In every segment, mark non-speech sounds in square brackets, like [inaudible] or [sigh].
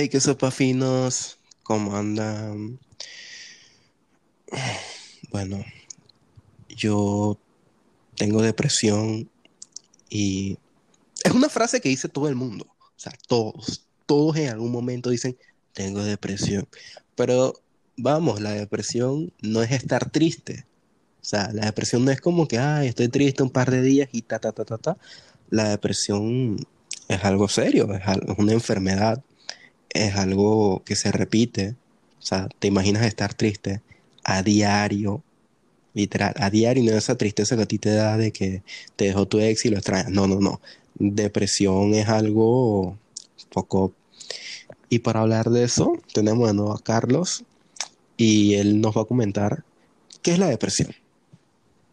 Hey, qué sopa finos, ¿cómo andan? Bueno, yo tengo depresión y es una frase que dice todo el mundo. O sea, todos, todos en algún momento dicen, tengo depresión. Pero vamos, la depresión no es estar triste. O sea, la depresión no es como que, ay, estoy triste un par de días y ta, ta, ta, ta, ta. La depresión es algo serio, es, es una enfermedad, es algo que se repite. O sea, te imaginas estar triste a diario, literal, a diario, no esa tristeza que a ti te da de que te dejó tu ex y lo extrañas. No, no, no. Depresión es algo poco. Y para hablar de eso, tenemos de nuevo a Carlos y él nos va a comentar qué es la depresión.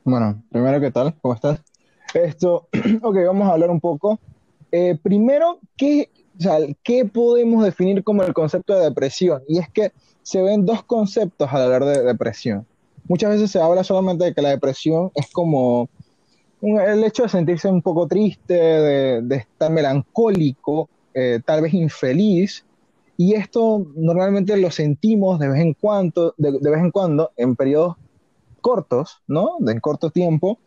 Bueno, primero, ¿qué tal? ¿Cómo estás? Esto, [clears throat] ok, vamos a hablar un poco. Eh, primero, ¿qué, o sea, ¿qué podemos definir como el concepto de depresión? Y es que se ven dos conceptos al hablar de depresión. Muchas veces se habla solamente de que la depresión es como el hecho de sentirse un poco triste, de, estar melancólico, eh, tal vez infeliz, y esto normalmente lo sentimos de vez en cuando, de, vez en cuando, en periodos cortos, ¿no? De en corto tiempo,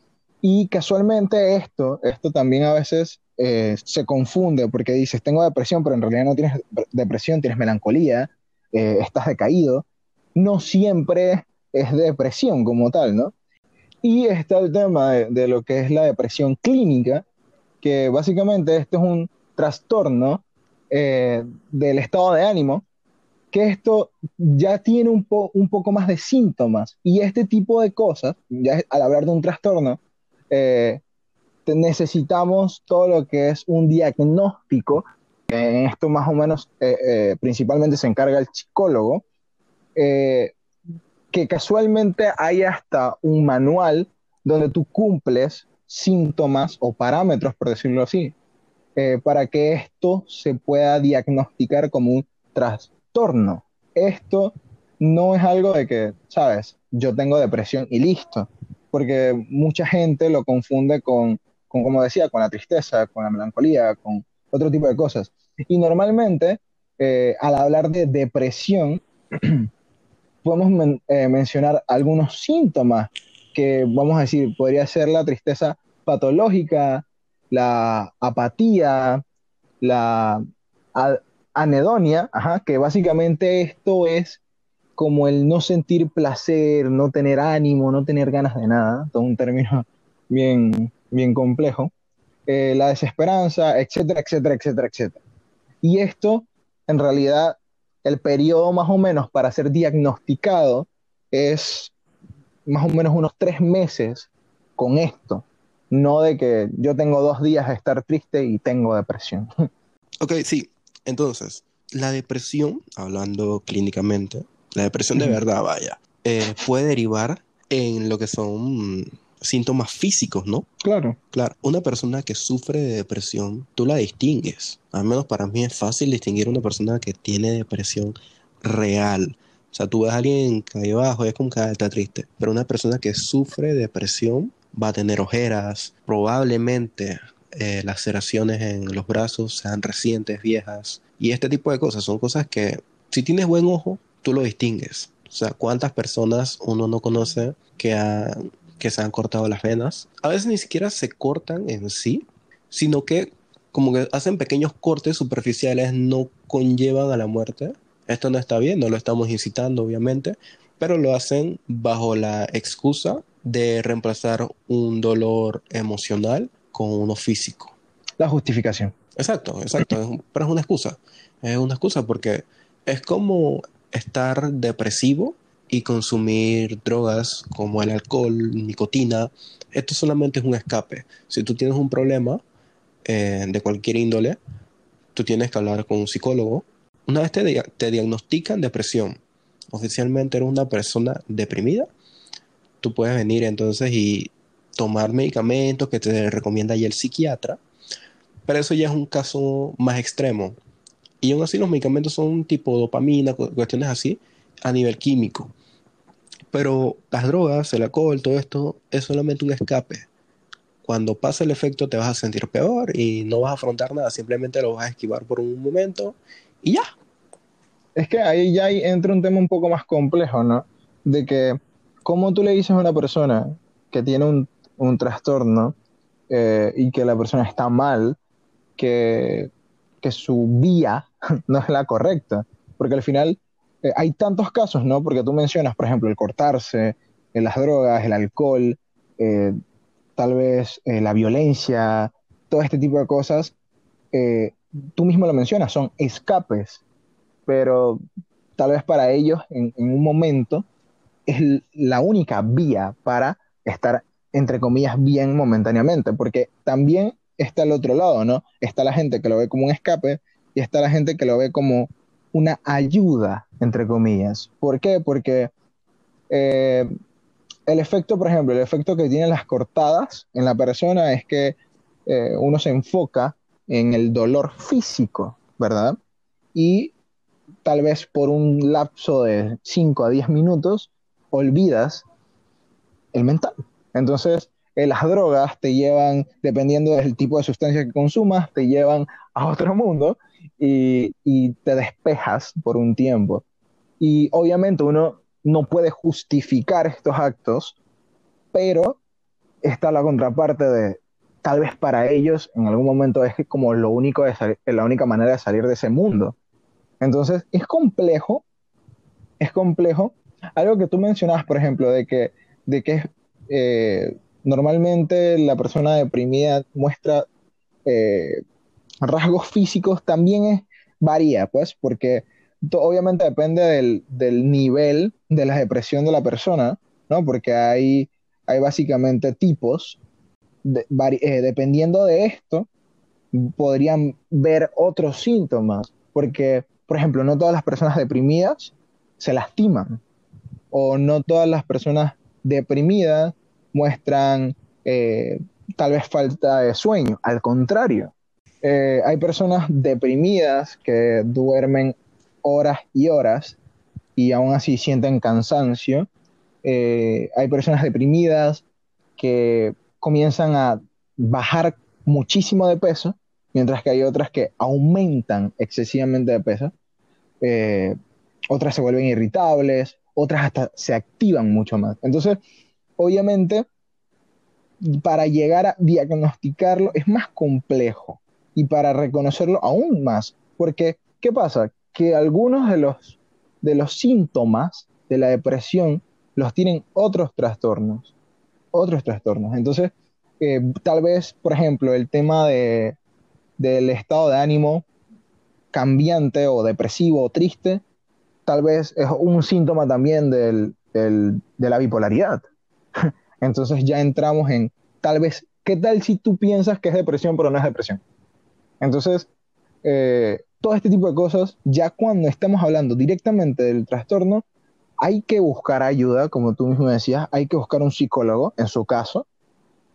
y casualmente esto, esto también a veces eh, se confunde porque dices, tengo depresión, pero en realidad no tienes depresión, tienes melancolía, eh, estás decaído, no siempre es depresión como tal, ¿no? Y está el tema de, lo que es la depresión clínica, que básicamente este es un trastorno eh, del estado de ánimo, que esto ya tiene un, un, poco más de síntomas. Y este tipo de cosas, ya al hablar de un trastorno, eh, necesitamos todo lo que es un diagnóstico. En esto más o menos eh, principalmente se encarga el psicólogo, que casualmente hay hasta un manual donde tú cumples síntomas o parámetros, por decirlo así, eh, para que esto se pueda diagnosticar como un trastorno. Esto no es algo de que, sabes, yo tengo depresión y listo, porque mucha gente lo confunde con, como decía, con la tristeza, con la melancolía, con otro tipo de cosas. Y normalmente, eh, al hablar de depresión, [clears throat] podemos eh, mencionar algunos síntomas que, vamos a decir, podría ser la tristeza patológica, la apatía, la anedonia, que básicamente esto es como el no sentir placer, no tener ánimo, no tener ganas de nada, todo un término [laughs] bien, bien complejo, eh, la desesperanza, etcétera, etcétera, etcétera, etcétera. Y esto en realidad el periodo más o menos para ser diagnosticado es más o menos unos tres meses con esto. No de que yo tengo dos días de estar triste y tengo depresión. [laughs] Ok, sí. Entonces, la depresión, hablando clínicamente, la depresión de verdad, vaya, eh, puede derivar en lo que son síntomas físicos, ¿no? Claro. Claro, una persona que sufre de depresión, tú la distingues. Al menos para mí es fácil distinguir una persona que tiene depresión real. O sea, tú ves a alguien cae abajo y es como que ah, está triste. Pero una persona que sufre depresión va a tener ojeras, probablemente eh, laceraciones en los brazos sean recientes, viejas. Y este tipo de cosas son cosas que si tienes buen ojo, tú lo distingues. O sea, ¿cuántas personas uno no conoce que han que se han cortado las venas. A veces ni siquiera se cortan en sí, sino que como que hacen pequeños cortes superficiales, no conllevan a la muerte. Esto no está bien, no lo estamos incitando, obviamente, pero lo hacen bajo la excusa de reemplazar un dolor emocional con uno físico. La justificación. Exacto, exacto, pero es una excusa. Es una excusa porque es como estar depresivo y consumir drogas como el alcohol, nicotina, esto solamente es un escape. Si tú tienes un problema eh, de cualquier índole, tú tienes que hablar con un psicólogo. Una vez te, te diagnostican depresión, oficialmente eres una persona deprimida, tú puedes venir entonces y tomar medicamentos que te recomienda ya el psiquiatra, pero eso ya es un caso más extremo. Y aún así los medicamentos son tipo dopamina, cuestiones así, a nivel químico. Pero las drogas, el alcohol, todo esto es solamente un escape. Cuando pasa el efecto te vas a sentir peor y no vas a afrontar nada, simplemente lo vas a esquivar por un momento y ya. es que ahí ya entra un tema un poco más complejo, ¿no? De que, ¿cómo tú le dices a una persona que tiene un, un trastorno eh, y que la persona está mal, que, que su vía [laughs] no es la correcta? Porque al final eh, hay tantos casos, ¿no? Porque tú mencionas, por ejemplo, el cortarse, eh, las drogas, el alcohol, tal vez la violencia, todo este tipo de cosas. tú mismo lo mencionas, son escapes pero tal vez para ellos en, un momento es la única vía para estar, entre comillas, bien momentáneamente, porque también está el otro lado, ¿no? Está la gente que lo ve como un escape y está la gente que lo ve como una ayuda, entre comillas. ¿Por qué? Porque eh, el efecto, por ejemplo, el efecto que tienen las cortadas en la persona es que eh, uno se enfoca en el dolor físico, ¿verdad? Y tal vez por un lapso de 5 a 10 minutos, olvidas el mental. Entonces, eh, las drogas te llevan, dependiendo del tipo de sustancia que consumas, te llevan a otro mundo y, te despejas por un tiempo. Y obviamente uno no puede justificar estos actos, pero está la contraparte de tal vez para ellos en algún momento es como lo único de la única manera de salir de ese mundo. Entonces, es complejo, es complejo. Algo que tú mencionabas, por ejemplo, de que, de que eh, normalmente la persona deprimida muestra eh, rasgos físicos, también varía, pues, porque obviamente depende del, nivel de la depresión de la persona, ¿no? Porque hay, hay básicamente tipos, eh, dependiendo de esto, podrían ver otros síntomas, porque por ejemplo, no todas las personas deprimidas se lastiman o no todas las personas deprimidas muestran eh, tal vez falta de sueño. Al contrario, eh, hay personas deprimidas que duermen horas y horas y aún así sienten cansancio. Eh, hay personas deprimidas que comienzan a bajar muchísimo de peso, mientras que hay otras que aumentan excesivamente de peso. Eh, otras se vuelven irritables, otras hasta se activan mucho más. Entonces, obviamente, para llegar a diagnosticarlo es más complejo y para reconocerlo aún más, porque ¿qué pasa? Que algunos de los, de los síntomas de la depresión los tienen otros trastornos, otros trastornos. Entonces, eh, tal vez, por ejemplo, el tema de, del estado de ánimo cambiante o depresivo o triste, tal vez es un síntoma también del, de la bipolaridad. [laughs] Entonces ya entramos en, tal vez, ¿qué tal si tú piensas que es depresión pero no es depresión? Entonces, eh, todo este tipo de cosas, ya cuando estamos hablando directamente del trastorno, hay que buscar ayuda, como tú mismo decías, hay que buscar un psicólogo, en su caso.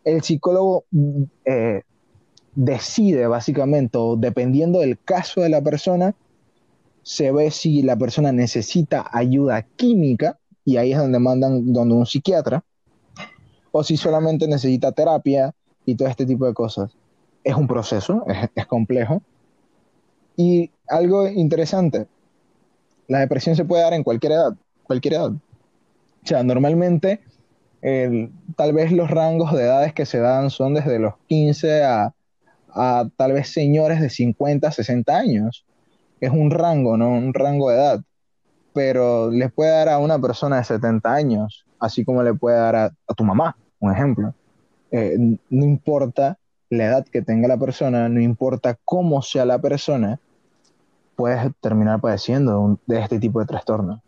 El psicólogo eh, decide básicamente, o dependiendo del caso de la persona, se ve si la persona necesita ayuda química, y ahí es donde mandan donde un psiquiatra, o si solamente necesita terapia y todo este tipo de cosas. Es un proceso, es, complejo. Y algo interesante, la depresión se puede dar en cualquier edad, cualquier edad. O sea, normalmente tal vez los rangos de edades que se dan son desde los 15 a a tal vez señores de 50, 60 años. Es un rango, ¿no? Un rango de edad. Pero les puede dar a una persona de 70 años, así como le puede dar a, tu mamá, un ejemplo. Eh, no importa la edad que tenga la persona, no importa cómo sea la persona, puedes terminar padeciendo de este tipo de trastorno.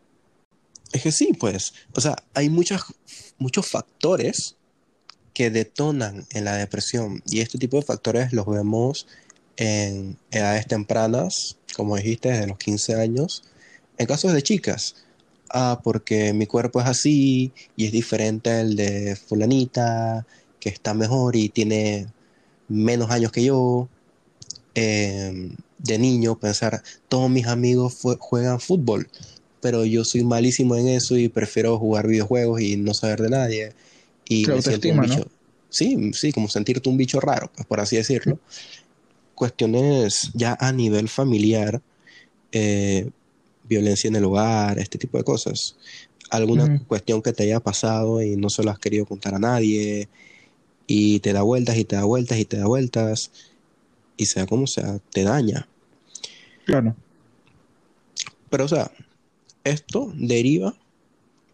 Es que sí, pues, o sea, hay muchos muchos factores que detonan en la depresión. Y este tipo de factores los vemos en edades tempranas, como dijiste, desde los 15 años. En casos de chicas, ah, porque mi cuerpo es así y es diferente al de fulanita, que está mejor y tiene menos años que yo. Em, de niño, pensar, todos mis amigos juegan fútbol, pero yo soy malísimo en eso y prefiero jugar videojuegos y no saber de nadie y me siento un bicho. Sí, sí, como sentirte un bicho raro, pues por así decirlo. Cuestiones ya a nivel familiar, eh, violencia en el hogar, este tipo de cosas. Alguna cuestión que te haya pasado y no se lo has querido contar a nadie y te da vueltas y te da vueltas y te da vueltas y sea como sea, te daña. Claro. Pero o sea, esto deriva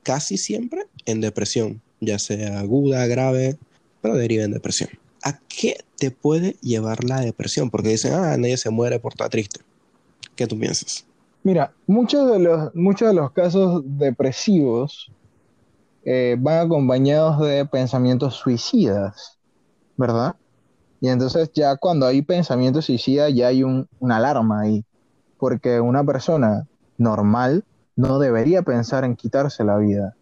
casi siempre en depresión, ya sea aguda, grave, pero deriva en depresión. ¿A qué te puede llevar la depresión? Porque dicen, ah, nadie se muere por estar triste. ¿Qué tú piensas? Mira, muchos de los, muchos de los casos depresivos eh, van acompañados de pensamientos suicidas, ¿verdad? Y entonces ya cuando hay pensamientos suicidas ya hay un, una alarma ahí, porque una persona normal no debería pensar en quitarse la vida.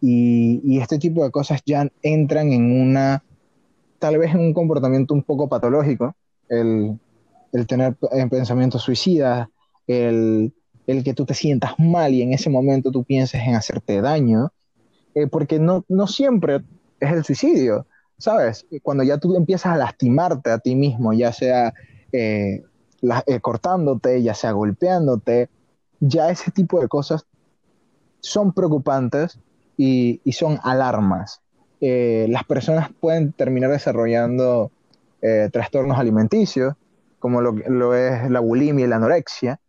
Y, este tipo de cosas ya entran en una, tal vez en un comportamiento un poco patológico, el, tener pensamientos suicidas, el, que tú te sientas mal y en ese momento tú pienses en hacerte daño, eh, porque no, no siempre es el suicidio, ¿sabes? Cuando ya tú empiezas a lastimarte a ti mismo, ya sea eh, eh, cortándote, ya sea golpeándote, ya ese tipo de cosas son preocupantes y, son alarmas. Eh, las personas pueden terminar desarrollando eh, trastornos alimenticios, como lo, es la bulimia y la anorexia,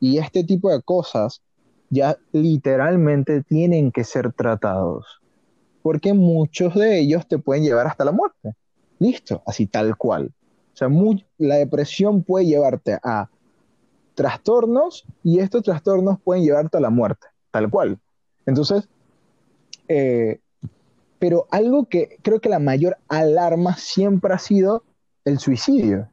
y este tipo de cosas ya literalmente tienen que ser tratados, porque muchos de ellos te pueden llevar hasta la muerte. Listo, así tal cual. O sea, la depresión puede llevarte a trastornos y estos trastornos pueden llevarte a la muerte, tal cual. Entonces, eh, pero algo que creo que la mayor alarma siempre ha sido el suicidio.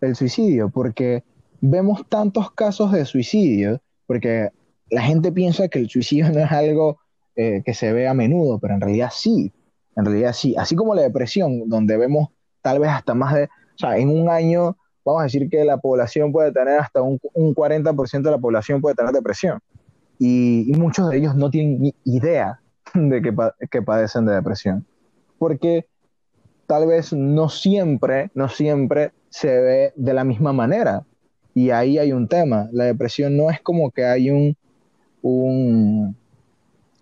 El suicidio, porque vemos tantos casos de suicidio, porque la gente piensa que el suicidio no es algo eh, que se ve a menudo, pero en realidad sí, en realidad sí. Así como la depresión, donde vemos tal vez hasta más de, o sea, en un año vamos a decir que la población puede tener hasta un, 40% de la población puede tener depresión. Y, muchos de ellos no tienen ni idea de que, padecen de depresión. Porque tal vez no siempre, no siempre se ve de la misma manera. Y ahí hay un tema. La depresión no es como que hay un, un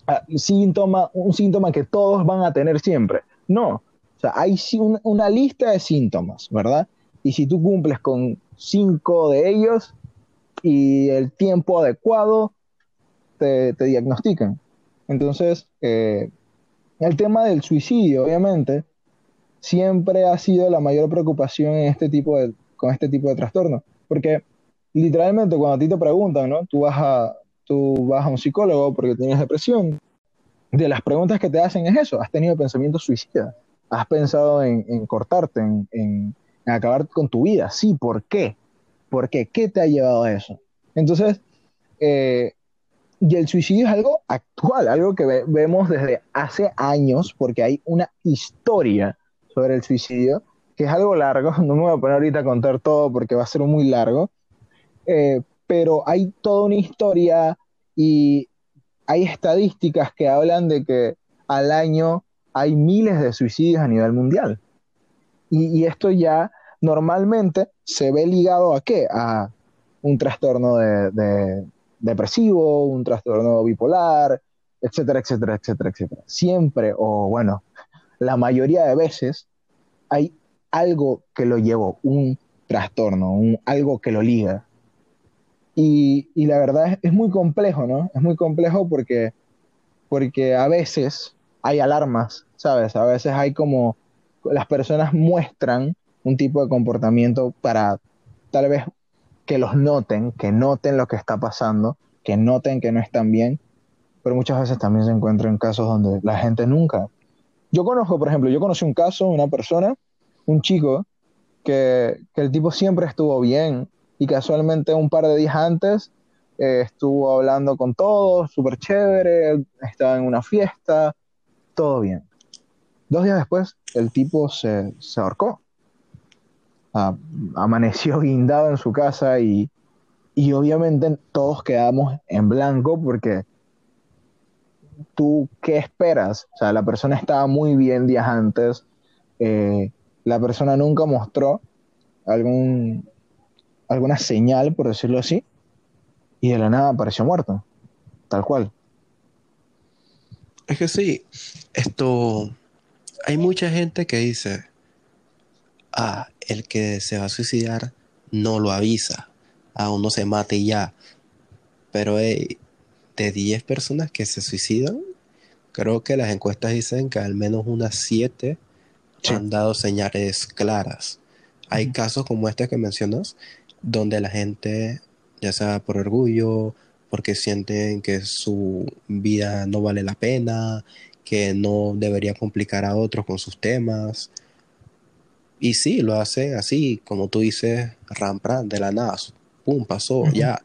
ah, síntoma, un síntoma que todos van a tener siempre. No. O sea, hay una lista de síntomas, ¿verdad? y si tú cumples con cinco de ellos y el tiempo adecuado, te, diagnostican. Entonces, eh, el tema del suicidio, obviamente, siempre ha sido la mayor preocupación en este tipo de, con este tipo de trastorno. Porque literalmente cuando a ti te preguntan, ¿no? Tú vas a, tú vas a un psicólogo porque tienes depresión. De las preguntas que te hacen es eso, ¿has tenido pensamientos suicidas? ¿Has pensado en, cortarte, en acabar con tu vida. Sí, ¿por qué? ¿Por qué? ¿Qué te ha llevado a eso? Entonces, eh, y el suicidio es algo actual, algo que vemos desde hace años, porque hay una historia sobre el suicidio, que es algo largo, [laughs] no me voy a poner ahorita a contar todo porque va a ser muy largo, eh, pero hay toda una historia y hay estadísticas que hablan de que al año hay miles de suicidios a nivel mundial. Y, esto ya normalmente se ve ligado a qué? A un trastorno de, depresivo, un trastorno bipolar, etcétera, etcétera, etcétera, etcétera. Siempre, o bueno, la mayoría de veces hay algo que lo llevó, un trastorno, un, algo que lo liga. Y, la verdad es, es, muy complejo, ¿no? Es muy complejo porque, porque a veces hay alarmas, ¿sabes? A veces hay como las personas muestran un tipo de comportamiento para tal vez que los noten, que noten lo que está pasando, que noten que no están bien, pero muchas veces también se encuentran casos donde la gente nunca. Yo conozco, por ejemplo, yo conocí un caso, una persona, un chico, que, el tipo siempre estuvo bien y casualmente un par de días antes eh, estuvo hablando con todos, súper chévere, estaba en una fiesta, todo bien. Dos días después, el tipo se, ahorcó. amaneció [laughs] guindado en su casa y, obviamente todos quedamos en blanco porque tú, ¿qué esperas? O sea, la persona estaba muy bien días antes, eh, la persona nunca mostró algún, alguna señal, por decirlo así, y de la nada apareció muerto, tal cual. Es que sí, esto, hay mucha gente que dice, ah, el que se va a suicidar no lo avisa, a uno se mate y ya. Pero de 10 personas que se suicidan, creo que las encuestas dicen que al menos unas 7 han dado señales claras. Hay casos como este que mencionas, donde la gente, ya sea por orgullo, porque sienten que su vida no vale la pena, que no debería complicar a otros con sus temas. Y sí, lo hace así, como tú dices, rampran de la nada, pum, pasó, ya.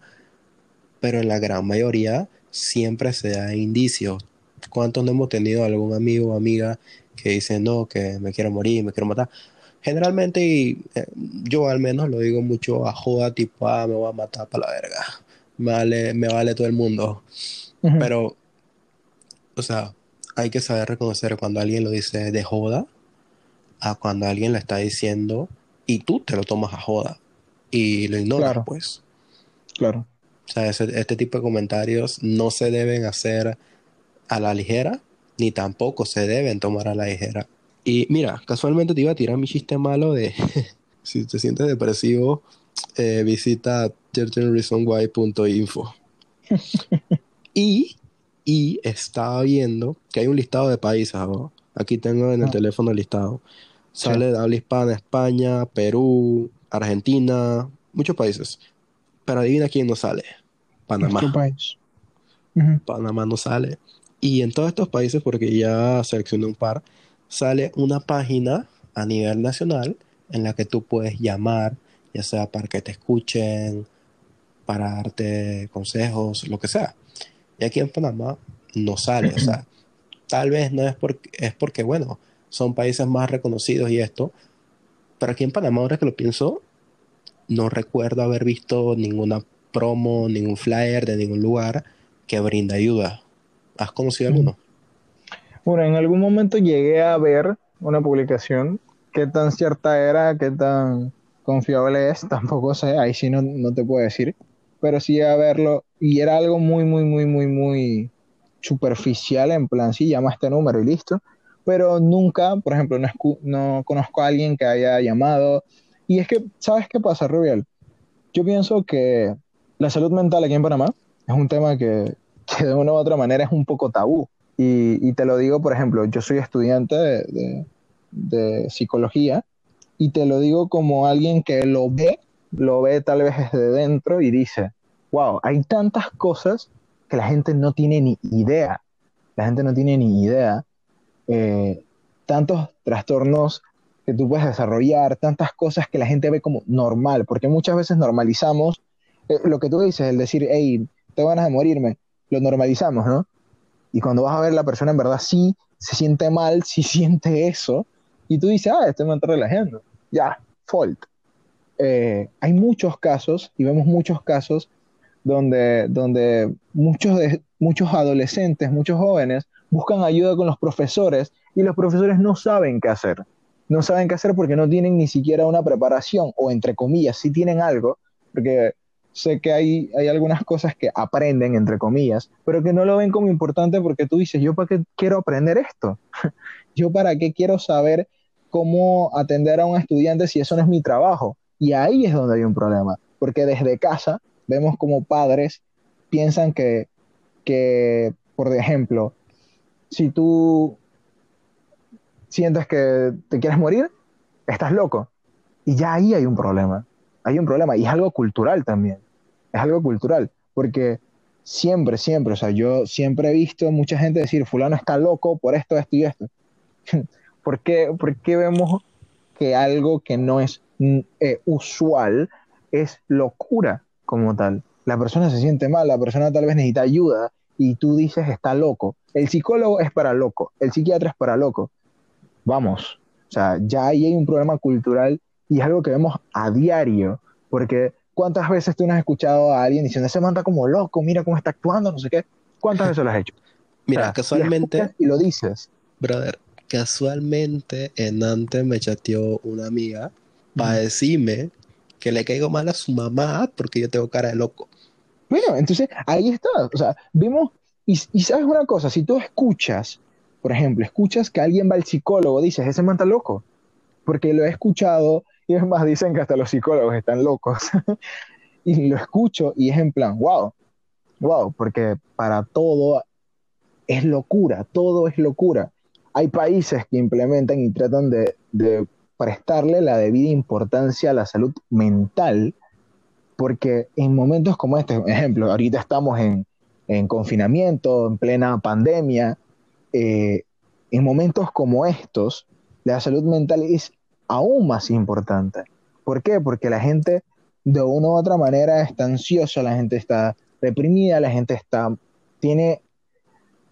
Pero en la gran mayoría siempre se da indicios. ¿Cuántos no hemos tenido algún amigo o amiga que dice, no, que me quiero morir, me quiero matar? Generalmente, y, eh, yo al menos lo digo mucho a joda, tipo, ah, me voy a matar para la verga. Me vale, me vale todo el mundo. Pero, o sea, hay que saber reconocer cuando alguien lo dice de joda a cuando alguien lo está diciendo y tú te lo tomas a joda y lo ignoras, pues. Claro. O sea, este tipo de comentarios no se deben hacer a la ligera, ni tampoco se deben tomar a la ligera. Y mira, casualmente te iba a tirar mi chiste malo de [laughs] si te sientes depresivo, eh, visita certainreasonwhy.info. [laughs] y, y estaba viendo que hay un listado de países, aquí tengo en el ah. teléfono el listado. Sale de habla hispana España, Perú, Argentina, muchos países. Pero adivina quién no sale. Panamá. País? Panamá no sale. Y en todos estos países, porque ya seleccioné un par, sale una página a nivel nacional en la que tú puedes llamar, ya sea para que te escuchen, para darte consejos, lo que sea. Y aquí en Panamá no sale. o sea, [clears throat] tal vez no es porque, es porque, bueno, son países más reconocidos y esto. Pero aquí en Panamá, ahora que lo pienso, no recuerdo haber visto ninguna promo, ningún flyer de ningún lugar que brinda ayuda. ¿Has conocido alguno? Bueno, en algún momento llegué a ver una publicación. ¿Qué tan cierta era? ¿Qué tan confiable es? [laughs] Tampoco sé, ahí sí no, no te puedo decir. Pero sí a verlo. Y era algo muy, muy, muy, muy, muy superficial en plan, sí, llama este número y listo pero nunca, por ejemplo, no, no, conozco a alguien que haya llamado. Y es que, ¿sabes qué pasa, Rubiel? Yo pienso que la salud mental aquí en Panamá es un tema que, [laughs] que de una u otra manera es un poco tabú. Y, te lo digo, por ejemplo, yo soy estudiante de, psicología y te lo digo como alguien que lo ve, lo ve tal vez desde dentro y dice, wow, hay tantas cosas que la gente no tiene ni idea. La gente no tiene ni idea eh, tantos trastornos que tú puedes desarrollar, tantas cosas que la gente ve como normal, porque muchas veces normalizamos eh, lo que tú dices, el decir, hey, te ganas de morirme, lo normalizamos, ¿no? Y cuando vas a ver la persona en verdad sí se siente mal, [laughs] sí siente eso, y tú dices, ah, este me está relajando, ya, fault. Eh, hay muchos casos, y vemos muchos casos, donde, donde muchos, muchos adolescentes, muchos jóvenes buscan ayuda con los profesores y los profesores no saben qué hacer. No saben qué hacer porque no tienen ni siquiera una preparación o entre comillas, si tienen algo, porque sé que hay, hay algunas cosas que aprenden entre comillas, pero que no lo ven como importante porque tú dices, yo para qué quiero aprender esto? [laughs] yo para qué quiero saber cómo atender a un estudiante si eso no es mi trabajo? Y ahí es donde hay un problema, porque desde casa vemos como padres piensan que, que por ejemplo, si tú sientes que te quieres morir, estás loco. Y ya ahí hay un problema. Hay un problema. Y es algo cultural también. Es algo cultural. Porque siempre, siempre, o sea, yo siempre he visto mucha gente decir, fulano está loco por esto, esto y esto. [laughs] ¿Por qué, vemos que algo que no es mm, eh, usual es locura como tal? La persona se siente mal, la persona tal vez necesita ayuda y tú dices está loco. El psicólogo es para loco, el psiquiatra es para loco. Vamos, o sea, ya ahí hay un problema cultural y es algo que vemos a diario, porque ¿cuántas veces tú no has escuchado a alguien diciendo, ese man está como loco, mira cómo está actuando, no sé qué? ¿Cuántas veces lo has hecho? Mira, casualmente... Y, lo dices. Brother, casualmente en antes me chateó una amiga para decirme que le caigo mal a su mamá porque yo tengo cara de loco. Bueno, entonces ahí está. O sea, vemos, y, y sabes una cosa, si tú escuchas, por ejemplo, escuchas que alguien va al psicólogo, dices, ese man está loco, porque lo he escuchado, es más, dicen que hasta los psicólogos están locos. [laughs] y lo escucho y es en plan, wow, wow, porque para todo es locura, todo es locura. Hay países que implementan y tratan de, prestarle la debida importancia a la salud mental, porque en momentos como este, ejemplo, ahorita estamos en, en confinamiento, en plena pandemia, eh, en momentos como estos, la salud mental es aún más importante. ¿Por qué? Porque la gente de una u otra manera está ansiosa, la gente está reprimida, la gente está, tiene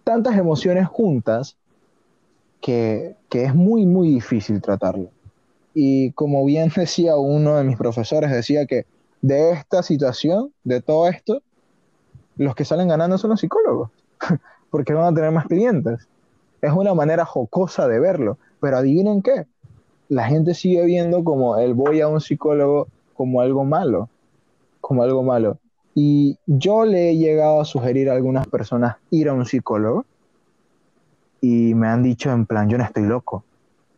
tantas emociones juntas que, que es muy, muy difícil tratarlo. Y como bien [laughs] decía uno de mis profesores, decía que de esta situación, de todo esto, los que salen ganando son los psicólogos, [laughs] porque van a tener más clientes. Es una manera jocosa de verlo, pero adivinen qué, la gente sigue viendo como el voy a un psicólogo como algo malo, como algo malo. Y yo le he llegado a sugerir a algunas personas ir a un psicólogo y me han dicho en plan, yo no estoy loco,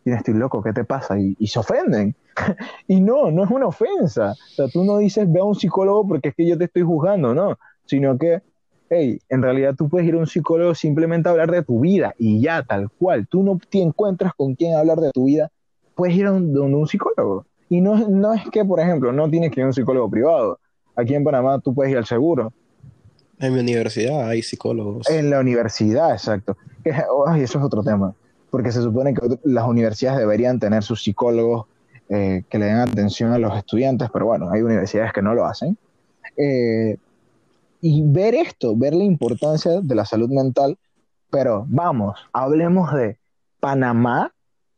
yo no estoy loco, ¿qué te pasa? Y, y se ofenden. [laughs] y no, no es una ofensa. O sea, tú no dices ve a un psicólogo porque es que yo te estoy juzgando, no, sino que, hey, en realidad tú puedes ir a un psicólogo simplemente a hablar de tu vida y ya, tal cual. Tú no te encuentras con quién hablar de tu vida, puedes ir a un, un psicólogo. Y no, no es que, por ejemplo, no tienes que ir a un psicólogo privado. Aquí en Panamá tú puedes ir al seguro. En mi universidad hay psicólogos. En la universidad, exacto. Ay, eso es otro tema. Porque se supone que las universidades deberían tener sus psicólogos eh, que le den atención a los estudiantes, pero bueno, hay universidades que no lo hacen. Eh, y ver esto, ver la importancia de la salud mental, pero vamos, hablemos de Panamá,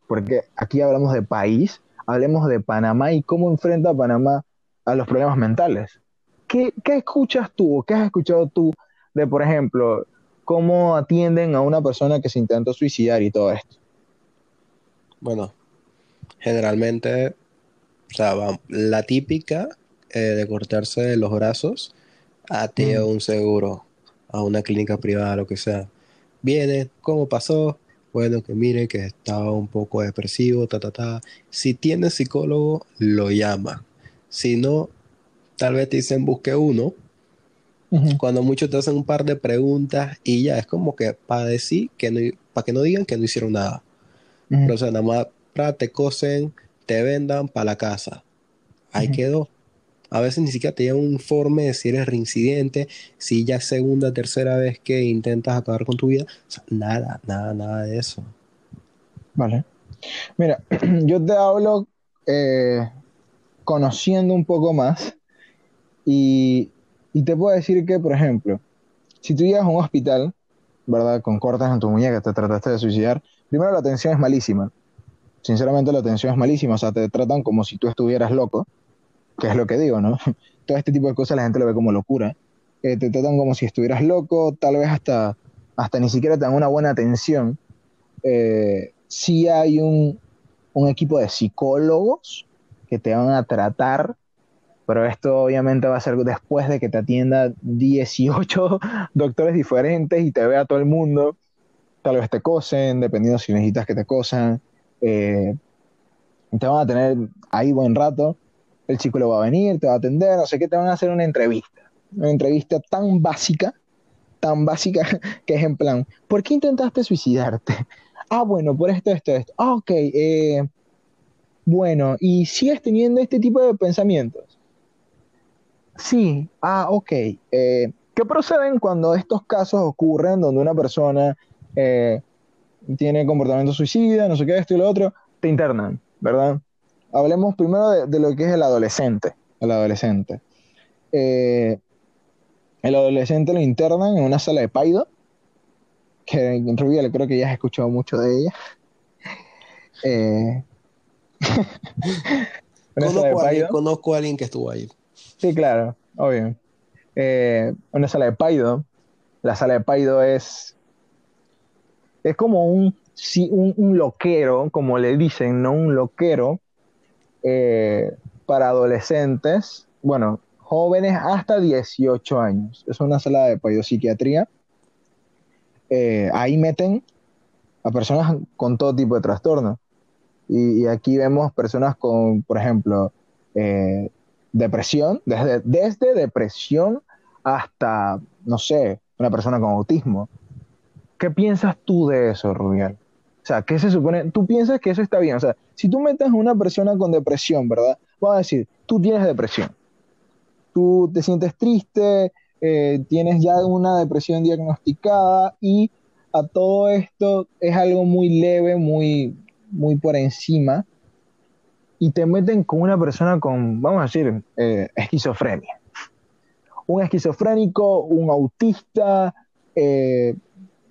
porque aquí hablamos de país, hablemos de Panamá y cómo enfrenta Panamá a los problemas mentales. ¿Qué, ¿Qué, escuchas tú o qué has escuchado tú de, por ejemplo, cómo atienden a una persona que se intentó suicidar y todo esto? Bueno, generalmente, o sea, la típica eh, de cortarse los brazos a ti a un seguro, a una clínica privada, lo que sea. Viene, ¿cómo pasó? Bueno, que mire que estaba un poco depresivo, ta, ta, ta. Si tiene psicólogo, lo llama. Si no, tal vez te dicen busque uno. Cuando muchos te hacen un par de preguntas y ya es como que para decir que no, para que no digan que no hicieron nada. Uh-huh. Pero o sea, nada más te cosen, te vendan para la casa. Ahí uh-huh. quedó. A veces ni siquiera te llevan un informe de si eres reincidente, si ya es segunda, tercera vez que intentas acabar con tu vida. Nada, nada, nada de eso. Vale. Mira, [clears throat] yo te hablo eh, conociendo un poco más y, y, te puedo decir que, por ejemplo, si tú llegas a un hospital, ¿verdad? Con cortes en tu muñeca, te trataste de suicidar, primero la atención es malísima. Sinceramente la atención es malísima, o sea, te tratan como si tú estuvieras loco que es lo que digo, ¿no? [laughs] Todo este tipo de cosas la gente lo ve como locura. Eh, te tratan como si estuvieras loco, tal vez hasta, hasta ni siquiera te dan una buena atención. Eh, sí hay un, un equipo de psicólogos que te van a tratar, pero esto obviamente va a ser después de que te atienda 18 [laughs] doctores diferentes y te vea todo el mundo. Tal vez te cosen, dependiendo si necesitas que te cosan. Eh, te van a tener ahí buen rato el psicólogo va a venir, te va a atender, no sé qué, te van a hacer una entrevista. Una entrevista tan básica, tan básica, [laughs] que es en plan, ¿por qué intentaste suicidarte? Ah, bueno, por esto, esto, esto. Ah, ok, eh, bueno, ¿y sigues teniendo este tipo de pensamientos? Sí, ah, ok. Eh, ¿Qué proceden cuando estos casos ocurren donde una persona eh, tiene comportamiento suicida, no sé qué, esto y lo otro? Te internan, ¿verdad? Hablemos primero de, de, lo que es el adolescente. El adolescente. Eh, el adolescente lo internan en una sala de Paido, que en realidad creo que ya has escuchado mucho de ella. [laughs] Eh, [laughs] conozco, a alguien, conozco, a alguien, que estuvo ahí. Sí, claro, obvio. Eh, una sala de Paido. La sala de Paido es. Es como un, un, un loquero, como le dicen, ¿no? Un loquero eh, para adolescentes, bueno, jóvenes hasta 18 años. Es una sala de psiquiatría. Eh, ahí meten a personas con todo tipo de trastornos. Y, aquí vemos personas con, por ejemplo, eh, depresión, desde, depresión hasta, no sé, una persona con autismo. ¿Qué piensas tú de eso, Rubial? O sea, ¿qué se supone? Tú piensas que eso está bien. O sea, si tú metes a una persona con depresión, ¿verdad? Vamos a decir, tú tienes depresión. Tú te sientes triste, eh, tienes ya una depresión diagnosticada y a todo esto es algo muy leve, muy, muy por encima. Y te meten con una persona con, vamos a decir, eh, esquizofrenia. Un esquizofrénico, un autista, eh,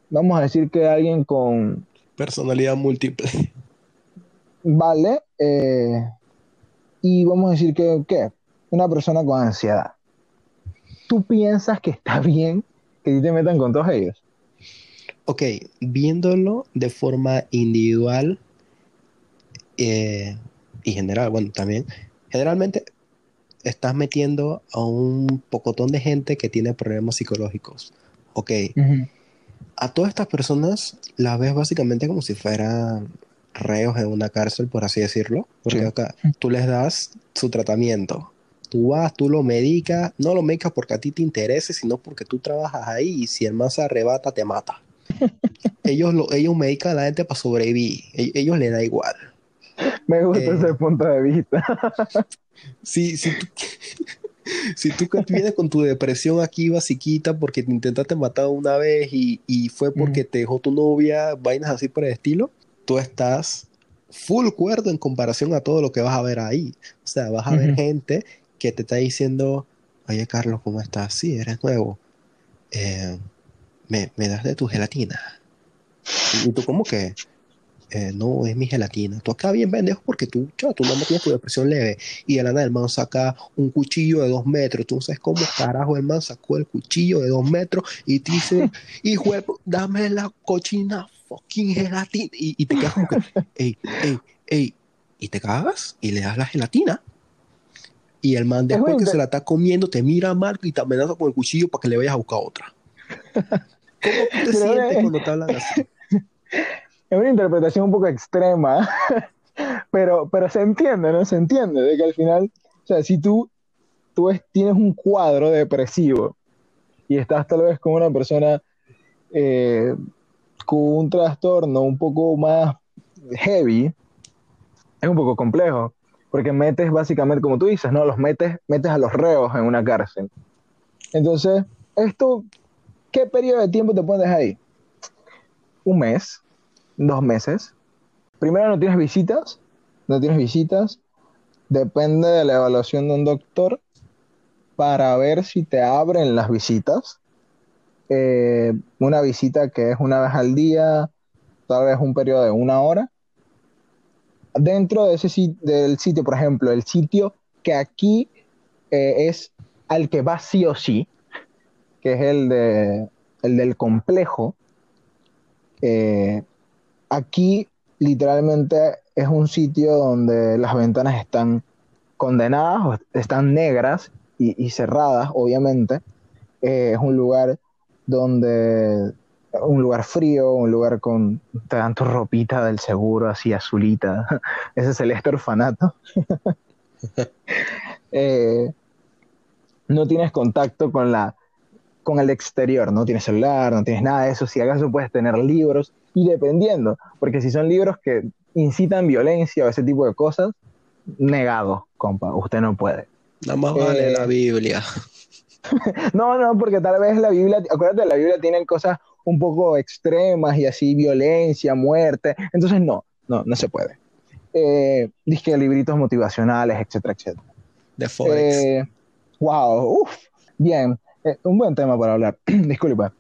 vamos a decir que alguien con... Personalidad múltiple. Vale. Eh, y vamos a decir que, ¿qué? Una persona con ansiedad. ¿Tú piensas que está bien que te metan con todos ellos? Ok, viéndolo de forma individual eh, y general, bueno, también, generalmente estás metiendo a un pocotón de gente que tiene problemas psicológicos. Ok, a todas estas personas las ves básicamente como si fueran reos en una cárcel, por así decirlo, porque acá tú les das su tratamiento. Tú vas, tú lo medicas, no lo medicas porque a ti te interese, sino porque tú trabajas ahí y si el man se arrebata, te mata. [laughs] ellos, lo, ellos medican a la gente para sobrevivir, e, ellos, les da igual. Me gusta eh, ese punto de vista. [laughs] sí, sí. Si tú vienes con tu depresión aquí basiquita porque te intentaste matar una vez y, fue porque te dejó tu novia, vainas así por el estilo, tú estás full cuerdo en comparación a todo lo que vas a ver ahí. O sea, vas a ver gente que te está diciendo, oye Carlos, ¿cómo estás? Sí, eres nuevo. Eh, ¿me, ¿me, das de tu gelatina? Y tú, ¿cómo que? Eh, no es mi gelatina. Tú acá bien pendejo porque tú, chaval, tú no tienes tu depresión leve. Y el nada el man saca un cuchillo de dos metros. Tú no sabes cómo carajo el man sacó el cuchillo de dos metros y te dice, [laughs] hijo, dame la cochina fucking gelatina. Y, te quedas como que, [laughs] ey, ey, ey. Y te cagas y le das la gelatina. Y el man después que se la está comiendo te mira mal y te amenaza con el cuchillo para que le vayas a buscar otra. ¿Cómo [laughs] te sientes cuando te hablan así? Es una interpretación un poco extrema, [laughs] pero, pero se entiende, ¿no? Se entiende de que al final, o sea, si tú, tú tienes un cuadro depresivo y estás tal vez con una persona eh, con un trastorno un poco más heavy, es un poco complejo, porque metes básicamente, como tú dices, ¿no? Los metes, metes a los reos en una cárcel. Entonces, esto, ¿qué periodo de tiempo te pones ahí? Un mes, dos meses. Primero no tienes visitas, no tienes visitas. Depende de la evaluación de un doctor para ver si te abren las visitas. Eh, una visita que es una vez al día, tal vez un periodo de una hora. Dentro de ese del sitio, por ejemplo, el sitio que aquí eh, es al que va sí o sí, que es el, de, el del complejo, eh, Aquí literalmente es un sitio donde las ventanas están condenadas, están negras y, cerradas, obviamente. Eh, es un lugar donde, un lugar frío, un lugar con, te dan tu ropita del seguro así azulita. [laughs] Ese es el este orfanato. [laughs] Eh, no tienes contacto con la con el exterior, no tienes celular, no tienes nada de eso, si acaso puedes tener libros y dependiendo, porque si son libros que incitan violencia o ese tipo de cosas, negado, compa, usted no puede. Nada más vale la eh, Biblia. [laughs] no, no, porque tal vez la Biblia, acuérdate, la Biblia tiene cosas un poco extremas y así, violencia, muerte, entonces no, no, no se puede. Eh, disque libritos motivacionales, etcétera, etcétera. De Forex. Eh, wow, uff, bien, eh, un buen tema para hablar, [clears throat] disculpa.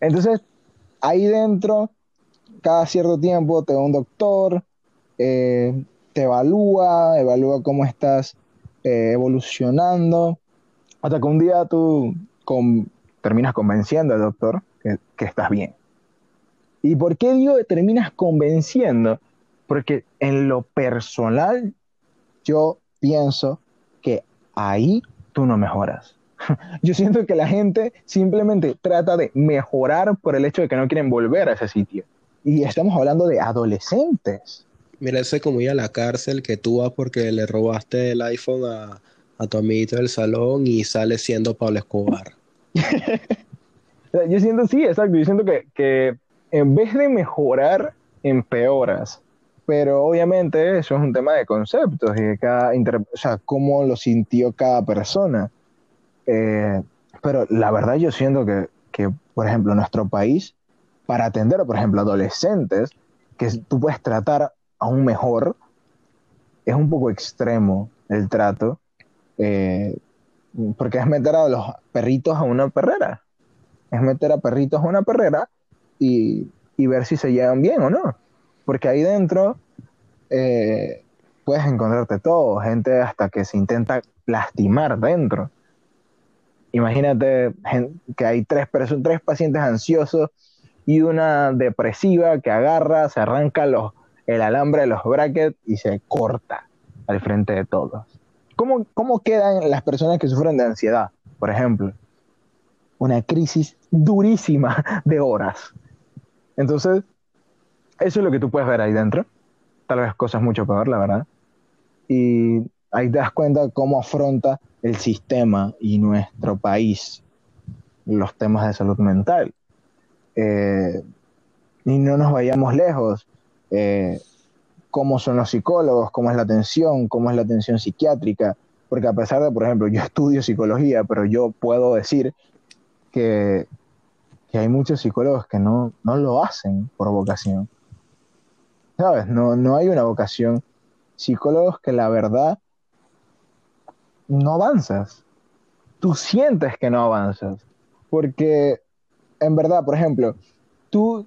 entonces, ahí dentro, cada cierto tiempo te da un doctor, eh, te evalúa, evalúa cómo estás eh, evolucionando, hasta que un día tú terminas convenciendo al doctor que, que, estás bien. ¿Y por qué digo que terminas convenciendo? Porque en lo personal yo pienso que ahí tú no mejoras. [laughs] Yo siento que la gente simplemente trata de mejorar por el hecho de que no quieren volver a ese sitio. Y estamos hablando de adolescentes. Mira, ese como ir a la cárcel que tú vas porque le robaste el iPhone a, a tu amiguito del salón y sale siendo Pablo Escobar. [laughs] yo siento, sí, exacto, yo siento que, que en vez de mejorar, empeoras. Pero obviamente eso es un tema de conceptos y de cada, o sea, cómo lo sintió cada persona. Eh, pero la verdad yo siento que, que, por ejemplo, nuestro país, para atender, por ejemplo, adolescentes, que tú puedes tratar aún mejor, es un poco extremo el trato, eh, porque es meter a los perritos a una perrera. Es meter a perritos a una perrera y, y ver si se llevan bien o no. Porque ahí dentro eh, puedes encontrarte todo, gente hasta que se intenta lastimar dentro. Imagínate que hay tres, tres pacientes ansiosos y una depresiva que agarra, se arranca el alambre de los brackets y se corta al frente de todos. ¿Cómo, ¿Cómo quedan las personas que sufren de ansiedad, por ejemplo? Una crisis durísima de horas. Entonces, eso es lo que tú puedes ver ahí dentro. Tal vez cosas mucho peor, la verdad. Y ahí te das cuenta cómo afronta el sistema y nuestro país los temas de salud mental. Eh, y no nos vayamos lejos. Eh, cómo son los psicólogos, cómo es la atención, cómo es la atención psiquiátrica. Porque a pesar de, por ejemplo, yo estudio psicología, pero yo puedo decir que que hay muchos psicólogos que no, lo hacen por vocación. ¿Sabes? No, no hay una vocación. Psicólogos que la verdad no avanzas. Tú sientes que no avanzas. Porque, en verdad, por ejemplo, tú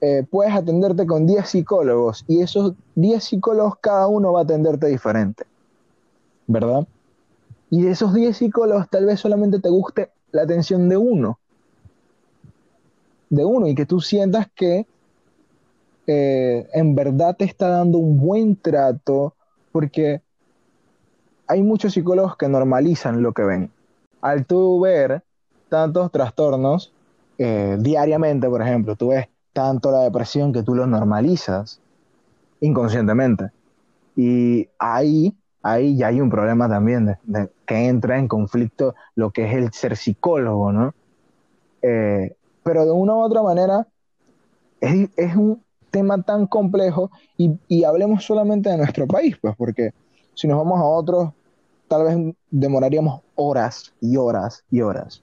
eh, puedes atenderte con 10 psicólogos y esos 10 psicólogos cada uno va a atenderte diferente. ¿Verdad? Y de esos 10 psicólogos tal vez solamente te guste la atención de uno de uno y que tú sientas que eh, en verdad te está dando un buen trato, porque hay muchos psicólogos que normalizan lo que ven. Al tú ver tantos trastornos eh, diariamente, por ejemplo, tú ves tanto la depresión que tú lo normalizas inconscientemente. Y ahí, ahí ya hay un problema también que entra en conflicto lo que es el ser psicólogo, ¿no? Eh, pero de una u otra manera es, un tema tan complejo y, hablemos solamente de nuestro país, pues porque si nos vamos a otros, tal vez demoraríamos horas y horas y horas.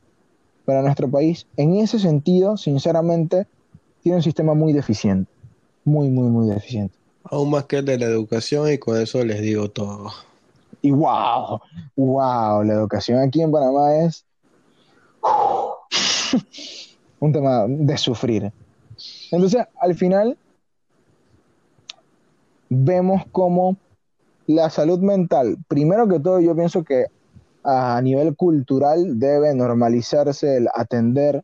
Pero nuestro país, en ese sentido, sinceramente, tiene un sistema muy deficiente, muy, muy, muy deficiente. Aún más que el de la educación y con eso les digo todo. Y wow, wow, la educación aquí en Panamá es un tema de sufrir. Entonces, al final, vemos cómo la salud mental, primero que todo, yo pienso que a nivel cultural debe normalizarse el atender,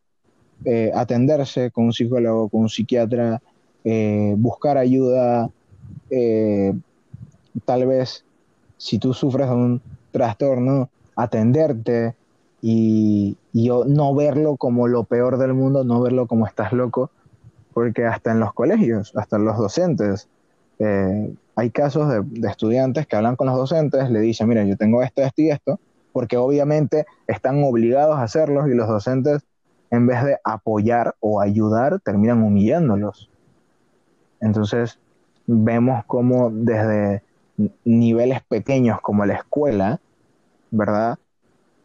eh, atenderse con un psicólogo, con un psiquiatra, eh, buscar ayuda, eh, tal vez si tú sufres de un trastorno, atenderte, y, no verlo como lo peor del mundo, no verlo como estás loco, porque hasta en los colegios, hasta en los docentes, hay casos de, estudiantes que hablan con los docentes, le dicen, mira, yo tengo esto, esto y esto, porque obviamente están obligados a hacerlos y los docentes, en vez de apoyar o ayudar, terminan humillándolos. Entonces, vemos como desde niveles pequeños como la escuela, ¿verdad?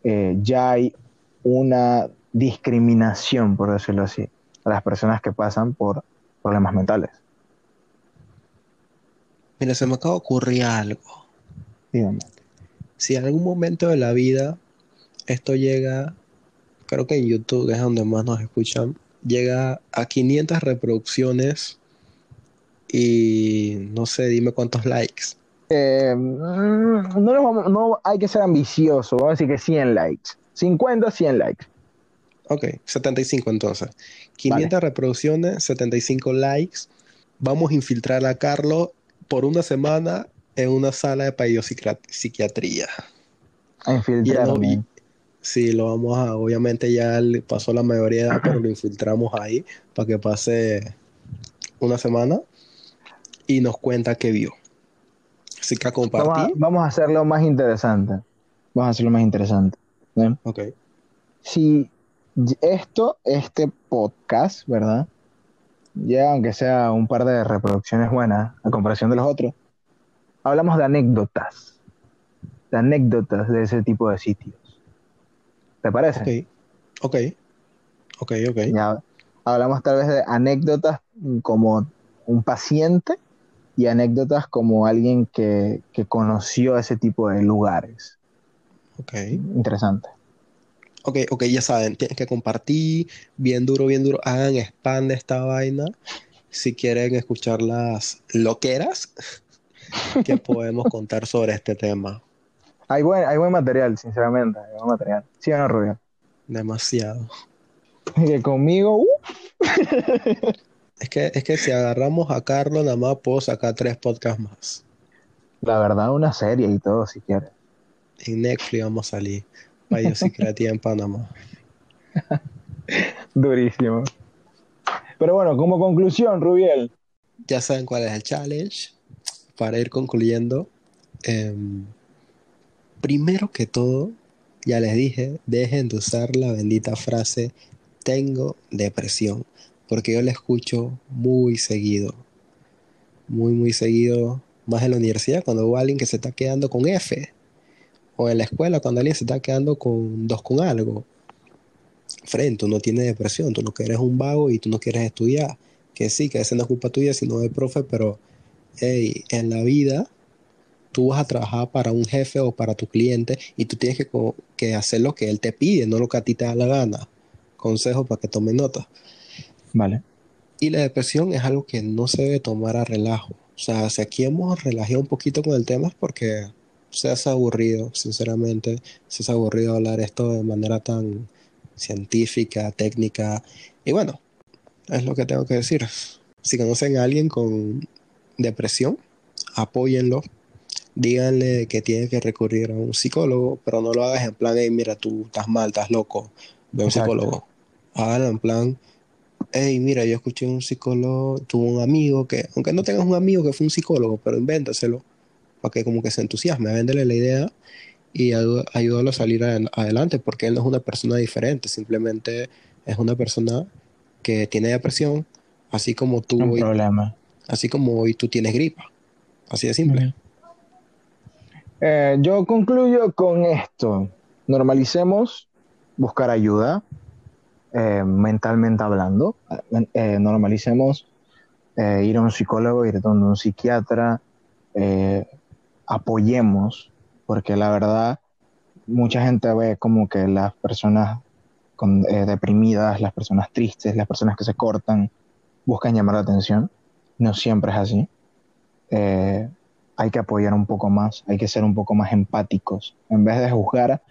Eh, ya hay una discriminación, por decirlo así, a las personas que pasan por problemas mentales. Mira, se me acaba de ocurrir algo. Dígame. Si en algún momento de la vida esto llega, creo que en YouTube es donde más nos escuchan, llega a 500 reproducciones y no sé, dime cuántos likes. Eh, mm, no, hay que ser ambicioso, vamos a decir que 100 likes. 50, 100 likes. Ok, 75 entonces. 500 reproducciones, 75 likes. Vamos a infiltrar a Carlos por una semana en una sala de psiquiatría. A Y infiltrar, no, sí, lo vamos a, obviamente ya le pasó la mayoría de [clears throat] edad, pero lo infiltramos ahí para que pase una semana y nos cuenta qué vio. Así que a Vamos a, compartir. vamos a hacerlo más interesante. Vamos a hacerlo más interesante. ¿bien? Ok. Si esto, este podcast, ¿verdad? Ya aunque sea un par de reproducciones buenas a comparación de los otros, hablamos de anécdotas. De anécdotas de ese tipo de sitios. ¿Te parece? Ok. Ok. Ok, ok. Ya hablamos tal vez de anécdotas como un paciente y anécdotas como alguien que, que conoció ese tipo de lugares. Ok. Interesante. Ok, ok, ya saben, tienen que compartir bien duro, bien duro. Hagan spam de esta vaina. Si quieren escuchar las loqueras [laughs] que podemos [laughs] contar sobre este tema. Hay buen, hay buen material, sinceramente. Hay buen material. ¿Sí o no, Rubio? Demasiado. [laughs] Que conmigo, uh, Es que, es que si agarramos a Carlos, nada más puedo sacar tres podcasts más. la verdad, una serie y todo, si quieres. En Netflix vamos a salir. Creativa en Panamá. [laughs] Durísimo. Pero bueno, como conclusión, Rubiel, Ya saben cuál es el challenge. Para ir concluyendo. em, primero que todo, ya les dije, dejen de usar la bendita frase tengo depresión. Porque yo la escucho muy seguido. Muy, muy seguido. Más en la universidad, cuando a alguien que se está quedando con F. O en la escuela, cuando alguien se está quedando con dos con algo. Fren, tú no tienes depresión, tú lo que eres un vago y tú no quieres estudiar. Que sí, que esa no es culpa tuya, sino del profe, pero hey, en la vida tú vas a trabajar para un jefe o para tu cliente y tú tienes que, que hacer lo que él te pide, no lo que a ti te da la gana. Consejo para que tomen nota. vale. Y la depresión es algo que no se debe tomar a relajo. O sea, si aquí hemos relajado un poquito con el tema es porque se hace aburrido, sinceramente, se hace aburrido hablar esto de manera tan científica, técnica. Y bueno, es lo que tengo que decir. Si conocen a alguien con depresión, apóyenlo. Díganle que tiene que recurrir a un psicólogo, pero no lo hagas en plan, hey, mira, tú estás mal, estás loco, ve a un Exacto. psicólogo. Háganlo en plan, hey, mira, yo escuché un psicólogo, tuve un amigo que, aunque no tengas un amigo que fue un psicólogo, pero invéntaselo para que como que se entusiasme, véndele la idea y ayú- ayúdalo a salir adel- adelante, porque él no es una persona diferente, simplemente es una persona que tiene depresión, así como tú Un hoy, problema. así como hoy tú tienes gripa, así de simple. Eh, yo concluyo con esto. Normalicemos buscar ayuda, eh, mentalmente hablando. Eh, normalicemos eh, ir a un psicólogo, ir a un psiquiatra. eh, apoyemos, porque la verdad, mucha gente ve como que las personas con- eh, deprimidas, las personas tristes, las personas que se cortan, buscan llamar la atención. No siempre es así. Eh, hay que apoyar un poco más, hay que ser un poco más empáticos. En vez de juzgar,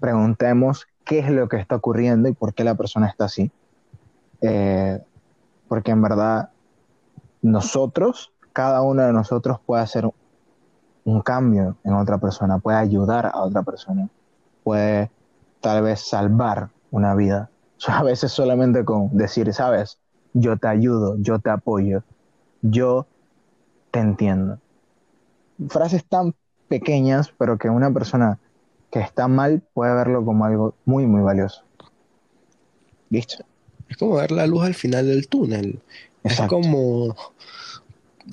preguntemos qué es lo que está ocurriendo y por qué la persona está así. Eh, porque en verdad nosotros, cada uno de nosotros puede hacer un cambio en otra persona, puede ayudar a otra persona, puede tal vez salvar una vida. [laughs] A veces solamente con decir, sabes, yo te ayudo, yo te apoyo, yo te entiendo frases tan pequeñas, pero que una persona que está mal puede verlo como algo muy, muy valioso. ¿Listo? Es como ver la luz al final del túnel. Es como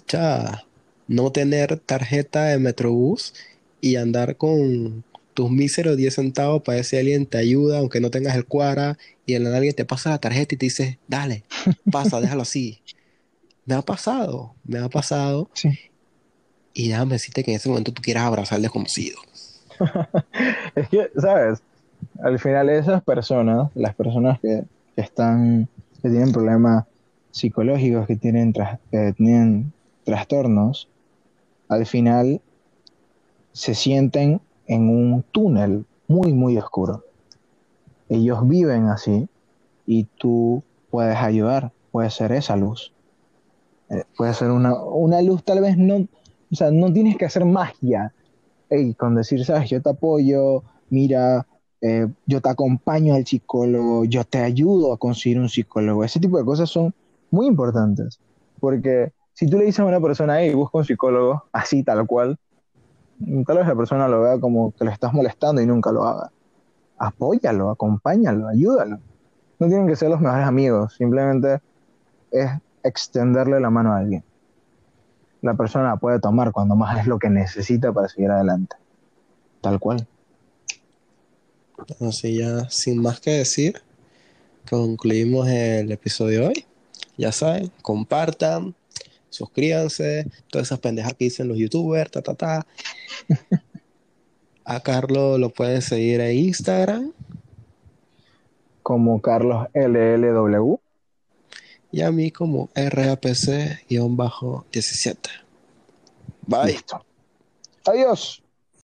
cha, no tener tarjeta de Metrobús y andar con tus míseros 10 centavos para ver si alguien te ayuda, aunque no tengas el cuara, y en alguien te pasa la tarjeta y te dice, dale, pasa, [laughs] déjalo así. Me ha pasado, me ha pasado, Sí. y déjame decirte que en ese momento tú quieras abrazar al desconocido. [laughs] Es que, ¿sabes? Al final esas personas, las personas que, que están, que tienen problemas psicológicos, que tienen, tras- que tienen trastornos, al final se sienten en un túnel muy, muy oscuro. Ellos viven así y tú puedes ayudar, puedes ser esa luz. Eh, puede ser una, una luz tal vez no, o sea, no tienes que hacer magia. Ey, con decir, sabes, yo te apoyo, mira, eh, yo te acompaño al psicólogo, yo te ayudo a conseguir un psicólogo. Ese tipo de cosas son muy importantes, porque si tú le dices a una persona, hey, busca un psicólogo, así tal cual, tal vez la persona lo vea como que le estás molestando y nunca lo haga. Apóyalo, acompáñalo, ayúdalo. No tienen que ser los mejores amigos, simplemente es extenderle la mano a alguien. La persona la puede tomar cuando más es lo que necesita para seguir adelante. Tal cual. Así ya, sin más que decir, concluimos el episodio de hoy. Ya saben, compartan, suscríbanse, todas esas pendejas que dicen los youtubers, ta, ta, ta. A Carlos lo pueden seguir en Instagram. Como Carlos LLW. Y a mí como RAPC-17. Bye. Listo. Adiós.